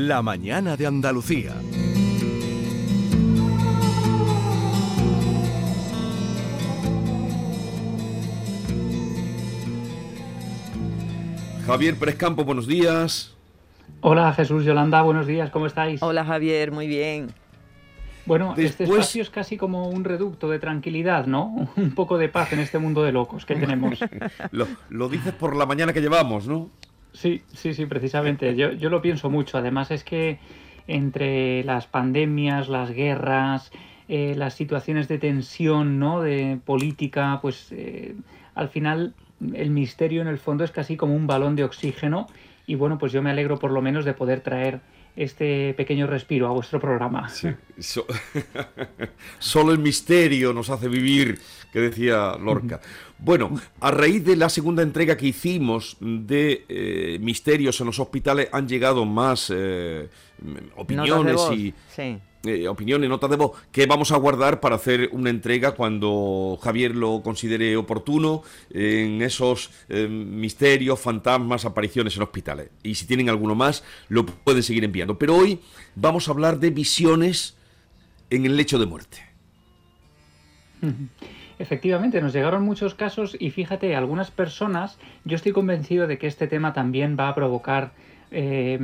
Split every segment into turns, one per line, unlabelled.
La mañana de Andalucía.
Javier Pérez Campo, buenos días.
Hola Jesús Yolanda, buenos días, ¿cómo estáis?
Hola Javier, muy bien.
Bueno, este espacio es casi como un reducto de tranquilidad, ¿no? Un poco de paz en este mundo de locos que tenemos.
lo, dices por la mañana que llevamos, ¿no?
Sí, sí, sí, precisamente. Yo, yo lo pienso mucho. Además es que entre las pandemias, las guerras, eh, las situaciones de tensión, ¿no? De política, pues eh, al final el misterio en el fondo es casi como un balón de oxígeno y bueno, pues yo me alegro por lo menos de poder traer este pequeño respiro a vuestro programa.
Sí. solo el misterio nos hace vivir, que decía Lorca. Bueno, a raíz de la segunda entrega que hicimos de eh, Misterios en los hospitales han llegado más eh, opiniones y... Sí eh, opinión y notas de voz que vamos a guardar para hacer una entrega cuando Javier lo considere oportuno en esos eh, misterios, fantasmas, apariciones en hospitales. Y si tienen alguno más, lo pueden seguir enviando. Pero hoy vamos a hablar de visiones en el lecho de muerte.
Efectivamente, nos llegaron muchos casos y fíjate, algunas personas, yo estoy convencido de que este tema también va a provocar eh,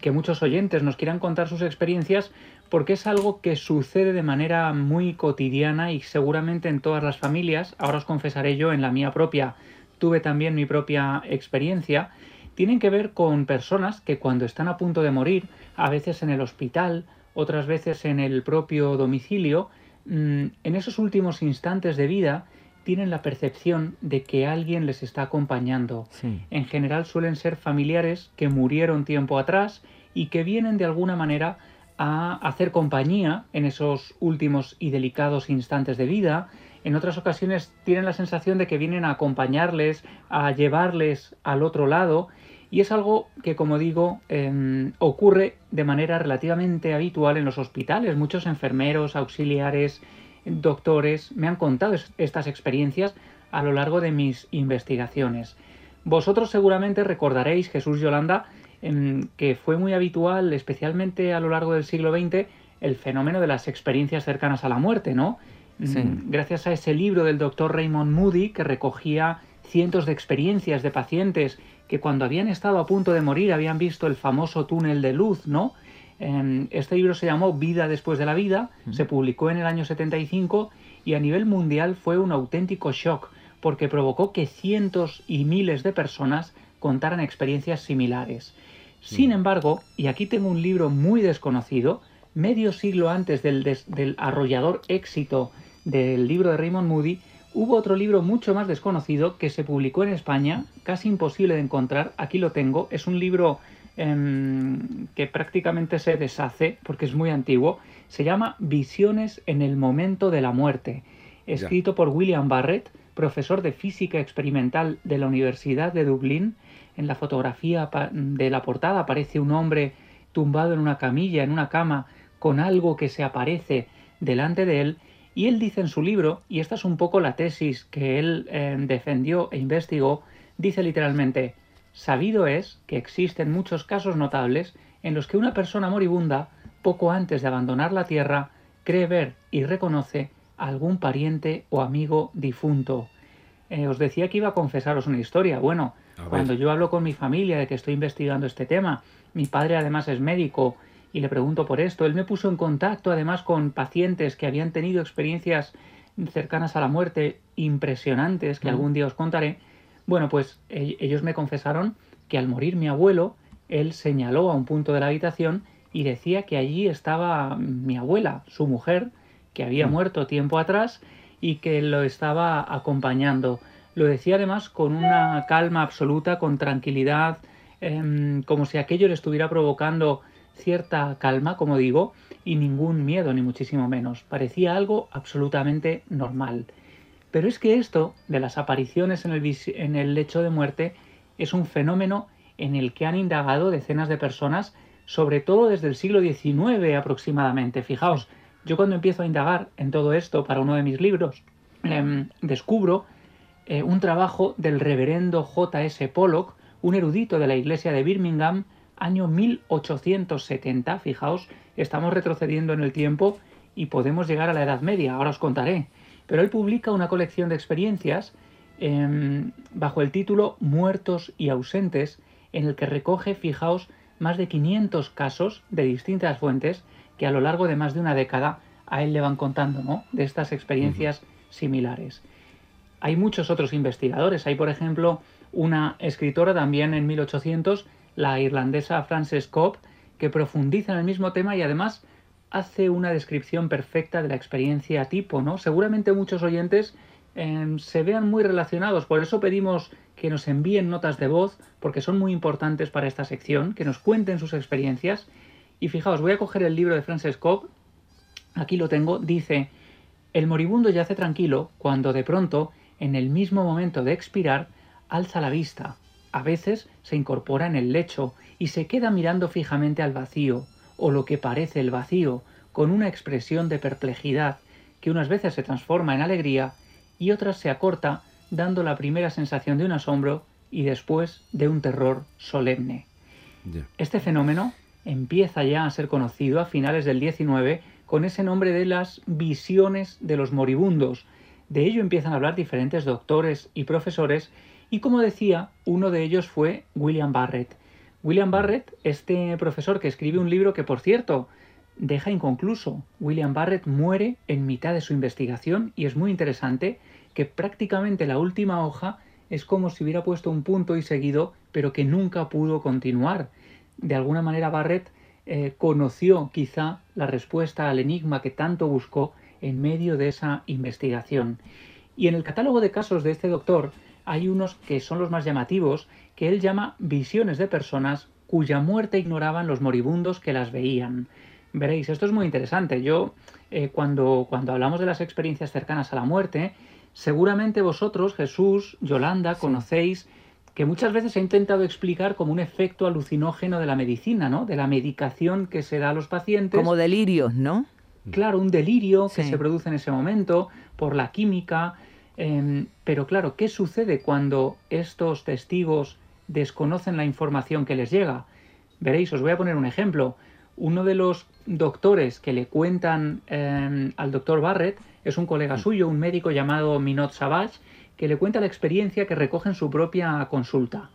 que muchos oyentes nos quieran contar sus experiencias porque es algo que sucede de manera muy cotidiana y seguramente en todas las familias, ahora os confesaré yo en la mía propia, tuve también mi propia experiencia, tienen que ver con personas que cuando están a punto de morir, a veces en el hospital, otras veces en el propio domicilio, mm, en esos últimos instantes de vida, tienen la percepción de que alguien les está acompañando. En general suelen ser familiares que murieron tiempo atrás y que vienen de alguna manera a hacer compañía en esos últimos y delicados instantes de vida. En otras ocasiones tienen la sensación de que vienen a acompañarles, a llevarles al otro lado. Y es algo que, como digo, em, ocurre de manera relativamente habitual en los hospitales. Muchos enfermeros, auxiliares, doctores me han contado estas experiencias a lo largo de mis investigaciones. Vosotros seguramente recordaréis, Jesús Yolanda, que fue muy habitual, especialmente a lo largo del siglo XX, el fenómeno de las experiencias cercanas a la muerte, ¿no? Mm, gracias a ese libro del doctor Raymond Moody, que recogía cientos de experiencias de pacientes que cuando habían estado a punto de morir habían visto el famoso túnel de luz, ¿no? Em, este libro se llamó Vida después de la vida, se publicó en el año 75 y a nivel mundial fue un auténtico shock porque provocó que cientos y miles de personas contaran experiencias similares. Sin mm. embargo, y aquí tengo un libro muy desconocido, medio siglo antes del, arrollador éxito del libro de Raymond Moody, hubo otro libro mucho más desconocido que se publicó en España, casi imposible de encontrar, aquí lo tengo, es un libro em, que prácticamente se deshace porque es muy antiguo, se llama Visiones en el momento de la muerte, escrito por William Barrett, profesor de física experimental de la Universidad de Dublín, en la fotografía de la portada aparece un hombre tumbado en una camilla, en una cama, con algo que se aparece delante de él, y él dice en su libro, y esta es un poco la tesis que él eh, defendió e investigó, dice literalmente, sabido es que existen muchos casos notables en los que una persona moribunda, poco antes de abandonar la tierra, cree ver y reconoce a algún pariente o amigo difunto. Eh, os decía que iba a confesaros una historia. Bueno, cuando yo hablo con mi familia de que estoy investigando este tema, mi padre además es médico y le pregunto por esto, él me puso en contacto además con pacientes que habían tenido experiencias cercanas a la muerte impresionantes que mm. algún día os contaré. Bueno, pues ellos me confesaron que al morir mi abuelo, él señaló a un punto de la habitación y decía que allí estaba mi abuela, su mujer, que había mm. muerto tiempo atrás y que lo estaba acompañando. Lo decía además con una calma absoluta, con tranquilidad, em, como si aquello le estuviera provocando cierta calma, como digo, y ningún miedo, ni muchísimo menos. Parecía algo absolutamente normal. Pero es que esto de las apariciones en el, lecho de muerte es un fenómeno en el que han indagado decenas de personas, sobre todo desde el siglo XIX aproximadamente. Fijaos, yo cuando empiezo a indagar en todo esto para uno de mis libros, em, descubro eh, un trabajo del reverendo J.S. Pollock, un erudito de la iglesia de Birmingham, año 1870, fijaos, estamos retrocediendo en el tiempo y podemos llegar a la Edad Media, ahora os contaré. Pero él publica una colección de experiencias em, bajo el título Muertos y ausentes, en el que recoge, fijaos, más de 500 casos de distintas fuentes que a lo largo de más de una década a él le van contando, ¿no? De estas experiencias similares. Hay muchos otros investigadores. Hay, por ejemplo, una escritora también en 1800, la irlandesa Frances Cobb, que profundiza en el mismo tema y además hace una descripción perfecta de la experiencia tipo, ¿no? Seguramente muchos oyentes em, se vean muy relacionados, por eso pedimos que nos envíen notas de voz, porque son muy importantes para esta sección, que nos cuenten sus experiencias. Y fijaos, voy a coger el libro de Frances Cobb, aquí lo tengo, dice, el moribundo yace tranquilo cuando de pronto, en el mismo momento de expirar, alza la vista. A veces se incorpora en el lecho y se queda mirando fijamente al vacío, o lo que parece el vacío, con una expresión de perplejidad que unas veces se transforma en alegría y otras se acorta dando la primera sensación de un asombro y después de un terror solemne. Este fenómeno empieza ya a ser conocido a finales del 19 con ese nombre de las visiones de los moribundos. De ello empiezan a hablar diferentes doctores y profesores y como decía, uno de ellos fue William Barrett, William Barrett, este profesor que escribe un libro que, por cierto, deja inconcluso. William Barrett muere en mitad de su investigación y es muy interesante que prácticamente la última hoja es como si hubiera puesto un punto y seguido, pero que nunca pudo continuar. De alguna manera Barrett eh, conoció quizá la respuesta al enigma que tanto buscó en medio de esa investigación. Y en el catálogo de casos de este doctor hay unos que son los más llamativos que él llama visiones de personas cuya muerte ignoraban los moribundos que las veían. Veréis, esto es muy interesante. Yo, eh, cuando, cuando hablamos de las experiencias cercanas a la muerte, seguramente vosotros, Jesús, Yolanda, conocéis que muchas veces he intentado explicar como un efecto alucinógeno de la medicina, ¿no? De la medicación que se da a los pacientes.
Como delirios, ¿no?
Claro, un delirio que se produce en ese momento por la química. Em, pero claro, ¿qué sucede cuando estos testigos desconocen la información que les llega. Veréis, os voy a poner un ejemplo. Uno de los doctores que le cuentan em, al doctor Barrett es un colega mm. suyo, un médico llamado Minot Savage, que le cuenta la experiencia que recoge en su propia consulta.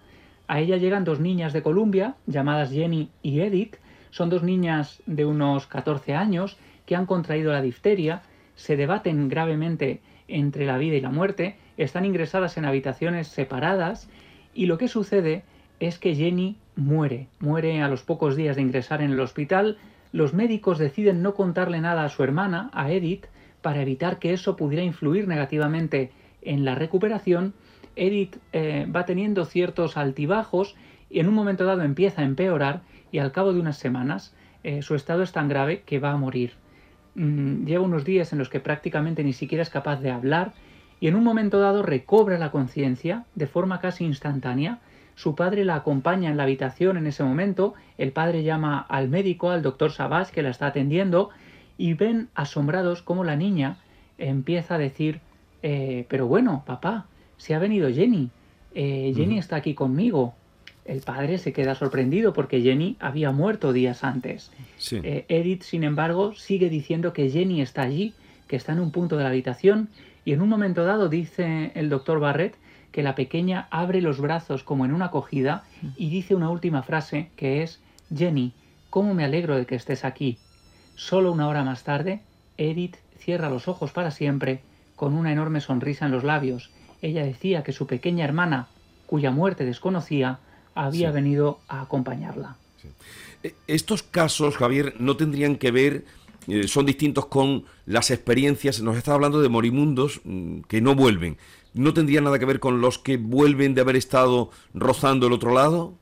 A ella llegan dos niñas de Columbia, llamadas Jenny y Edith. Son dos niñas de unos 14 años que han contraído la difteria, se debaten gravemente entre la vida y la muerte, están ingresadas en habitaciones separadas y lo que sucede es que Jenny muere, muere a los pocos días de ingresar en el hospital. Los médicos deciden no contarle nada a su hermana, a Edith, para evitar que eso pudiera influir negativamente en la recuperación. Edith eh, va teniendo ciertos altibajos y en un momento dado empieza a empeorar y al cabo de unas semanas eh, su estado es tan grave que va a morir. Mm, lleva unos días en los que prácticamente ni siquiera es capaz de hablar y en un momento dado recobra la conciencia de forma casi instantánea. Su padre la acompaña en la habitación en ese momento, el padre llama al médico, al doctor Savage, que la está atendiendo, y ven asombrados cómo la niña empieza a decir, eh, pero bueno, papá, se ha venido Jenny, eh, Jenny está aquí conmigo. El padre se queda sorprendido porque Jenny había muerto días antes. Eh, Edith, sin embargo, sigue diciendo que Jenny está allí, que está en un punto de la habitación y en un momento dado dice el doctor Barrett que la pequeña abre los brazos como en una acogida y dice una última frase que es, Jenny, ¿cómo me alegro de que estés aquí? Solo una hora más tarde, Edith cierra los ojos para siempre con una enorme sonrisa en los labios. Ella decía que su pequeña hermana, cuya muerte desconocía, había venido a acompañarla.
E, estos casos, Javier, no tendrían que ver eh, son distintos con las experiencias. Nos está hablando de morimundos mm, que no vuelven. ¿No tendría nada que ver con los que vuelven de haber estado rozando el otro lado?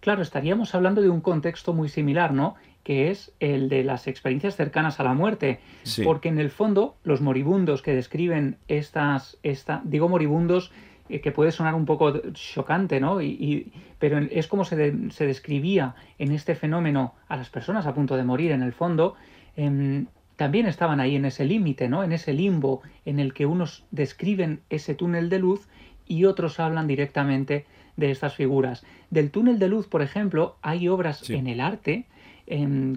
Claro, estaríamos hablando de un contexto muy similar, ¿no? Que es el de las experiencias cercanas a la muerte. Porque en el fondo, los moribundos que describen estas, esta, digo moribundos, que puede sonar un poco chocante, ¿no? Y, pero es como se, se describía en este fenómeno a las personas a punto de morir, en el fondo, Em, también estaban ahí en ese límite, ¿no? En ese limbo en el que unos describen ese túnel de luz y otros hablan directamente de estas figuras. Del túnel de luz, por ejemplo, hay obras en el arte,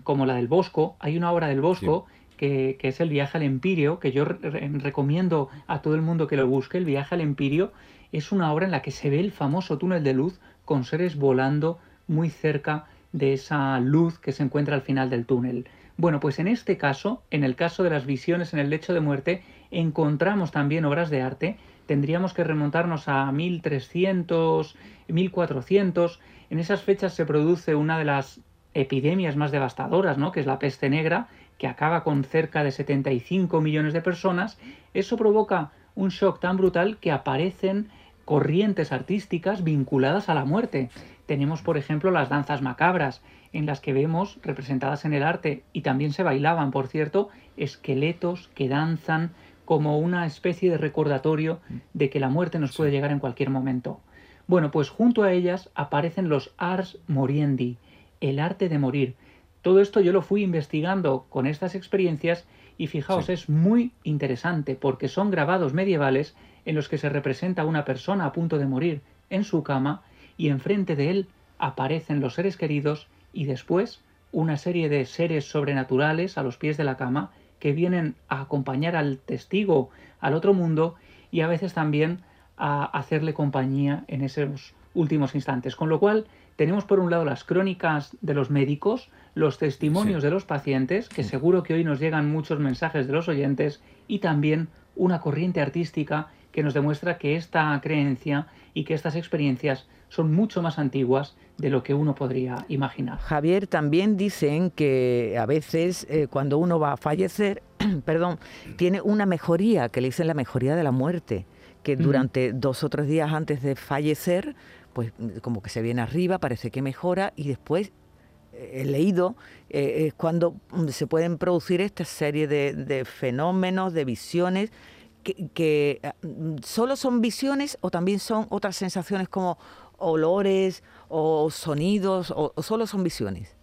como la del Bosco, hay una obra del Bosco que, es el viaje al Empirio, que yo recomiendo a todo el mundo que lo busque, el viaje al Empirio, es una obra en la que se ve el famoso túnel de luz con seres volando muy cerca de esa luz que se encuentra al final del túnel. Bueno, pues en este caso, en el caso de las visiones en el lecho de muerte, encontramos también obras de arte. Tendríamos que remontarnos a 1300, 1400. En esas fechas se produce una de las epidemias más devastadoras, ¿no? que es la peste negra, que acaba con cerca de 75 millones de personas, eso provoca un shock tan brutal que aparecen corrientes artísticas vinculadas a la muerte. Tenemos, por ejemplo, las danzas macabras, en las que vemos representadas en el arte, y también se bailaban, por cierto, esqueletos que danzan como una especie de recordatorio de que la muerte nos puede llegar en cualquier momento. Bueno, pues junto a ellas aparecen los ars moriendi, el arte de morir, todo esto yo lo fui investigando con estas experiencias y fijaos, es muy interesante porque son grabados medievales en los que se representa a una persona a punto de morir en su cama y enfrente de él aparecen los seres queridos y después una serie de seres sobrenaturales a los pies de la cama que vienen a acompañar al testigo al otro mundo y a veces también a hacerle compañía en esos últimos instantes. Con lo cual tenemos por un lado las crónicas de los médicos, los testimonios de los pacientes, que seguro que hoy nos llegan muchos mensajes de los oyentes, y también una corriente artística que nos demuestra que esta creencia y que estas experiencias son mucho más antiguas de lo que uno podría imaginar.
Javier, también dicen que a veces eh, cuando uno va a fallecer, perdón, tiene una mejoría, que le dicen la mejoría de la muerte, que durante dos o tres días antes de fallecer, pues como que se viene arriba, parece que mejora y después he leído, eh, es cuando se pueden producir esta serie de, fenómenos, de visiones, que, ah, solo son visiones o también son otras sensaciones como olores o sonidos o, solo son visiones.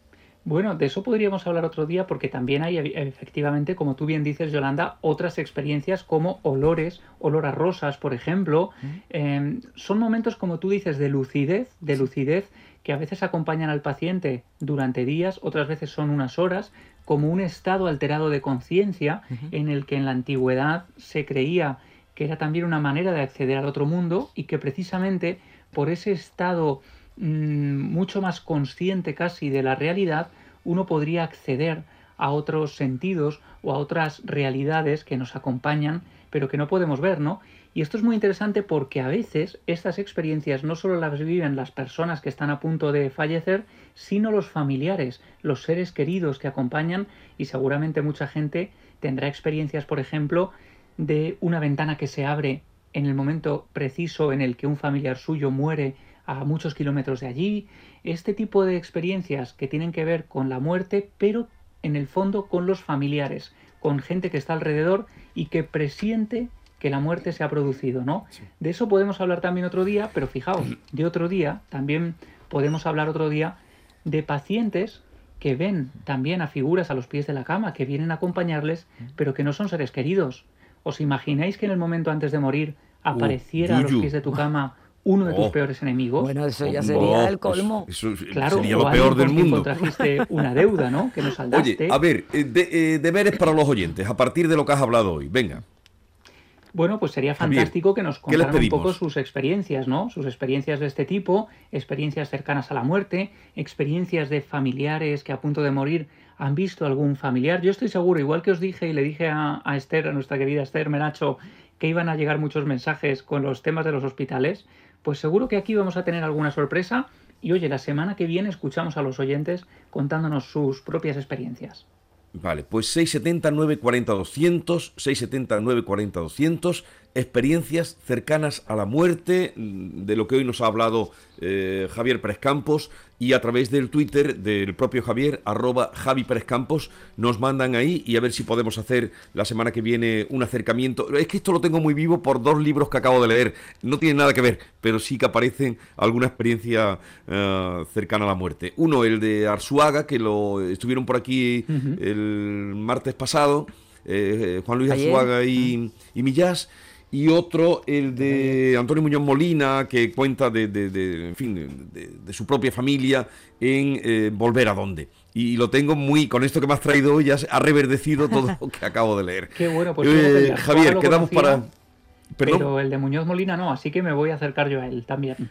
Bueno, de eso podríamos hablar otro día porque también hay efectivamente, como tú bien dices, Yolanda, otras experiencias como olores, olor a rosas, por ejemplo. Em, son momentos, como tú dices, de lucidez, de lucidez que a veces acompañan al paciente durante días, otras veces son unas horas, como un estado alterado de conciencia en el que en la antigüedad se creía que era también una manera de acceder al otro mundo y que precisamente por ese estado mm, mucho más consciente casi de la realidad, uno podría acceder a otros sentidos o a otras realidades que nos acompañan pero que no podemos ver, ¿no? Y esto es muy interesante porque a veces estas experiencias no solo las viven las personas que están a punto de fallecer, sino los familiares, los seres queridos que acompañan y seguramente mucha gente tendrá experiencias, por ejemplo, de una ventana que se abre en el momento preciso en el que un familiar suyo muere a muchos kilómetros de allí, este tipo de experiencias que tienen que ver con la muerte, pero en el fondo con los familiares, con gente que está alrededor y que presiente que la muerte se ha producido, ¿no? De eso podemos hablar también otro día, pero fijaos, de otro día también podemos hablar otro día de pacientes que ven también a figuras a los pies de la cama, que vienen a acompañarles, pero que no son seres queridos. ¿Os imagináis que en el momento antes de morir uh, apareciera a los pies de tu cama uno de tus oh. peores enemigos?
Bueno, eso ya sería el colmo.
claro, sería lo peor del mundo.
trajiste una deuda, ¿no? Que nos saldaste.
Oye, a ver, eh, eh, deberes para los oyentes, a partir de lo que has hablado hoy. Venga.
Bueno, pues sería fantástico que nos contaran un poco sus experiencias, ¿no? Sus experiencias de este tipo, experiencias cercanas a la muerte, experiencias de familiares que a punto de morir han visto algún familiar. Yo estoy seguro, igual que os dije y le dije a, a Esther, a nuestra querida Esther Menacho, que iban a llegar muchos mensajes con los temas de los hospitales, pues seguro que aquí vamos a tener alguna sorpresa. Y oye, la semana que viene escuchamos a los oyentes contándonos sus propias experiencias.
Vale, pues 670 940 200, 670 940 200, experiencias cercanas a la muerte, mm, de lo que hoy nos ha hablado eh, Javier Pérez Campos, y a través del Twitter del propio Javier, arroba Javi Pérez Campos, nos mandan ahí y a ver si podemos hacer la semana que viene un acercamiento. Es que esto lo tengo muy vivo por dos libros que acabo de leer, no tienen nada que ver, pero sí que aparecen alguna experiencia eh, cercana a la muerte. Uno, el de Arzuaga, que lo estuvieron por aquí el martes pasado, eh, Juan Luis Arzuaga y, y Millás y otro el de Antonio Muñoz Molina, que cuenta de, de, en fin, de, su propia familia en eh, Volver a dónde. Y lo tengo muy, con esto que me has traído hoy, ya ha reverdecido todo lo que acabo de leer.
Qué bueno, pues
eh, Javier, quedamos para...
Pero el de Muñoz Molina no, así que me voy a acercar yo a él también.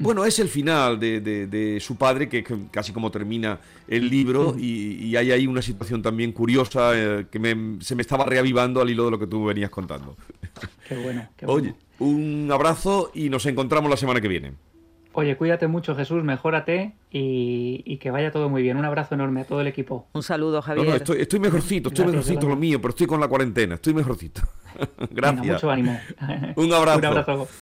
Bueno, es el final de, su padre, que casi como termina el libro, y, hay ahí una situación también curiosa eh, que se me estaba reavivando al hilo de lo que tú venías contando.
Qué bueno,
qué bueno. Oye, un abrazo y nos encontramos la semana que viene.
Oye, cuídate mucho, Jesús, mejórate y, que vaya todo muy bien. Un abrazo enorme a todo el equipo.
Un saludo, Javier.
estoy, mejorcito, estoy mejorcito lo mío, pero estoy con la cuarentena, estoy mejorcito. Gracias.
mucho ánimo.
Un abrazo.
Un abrazo.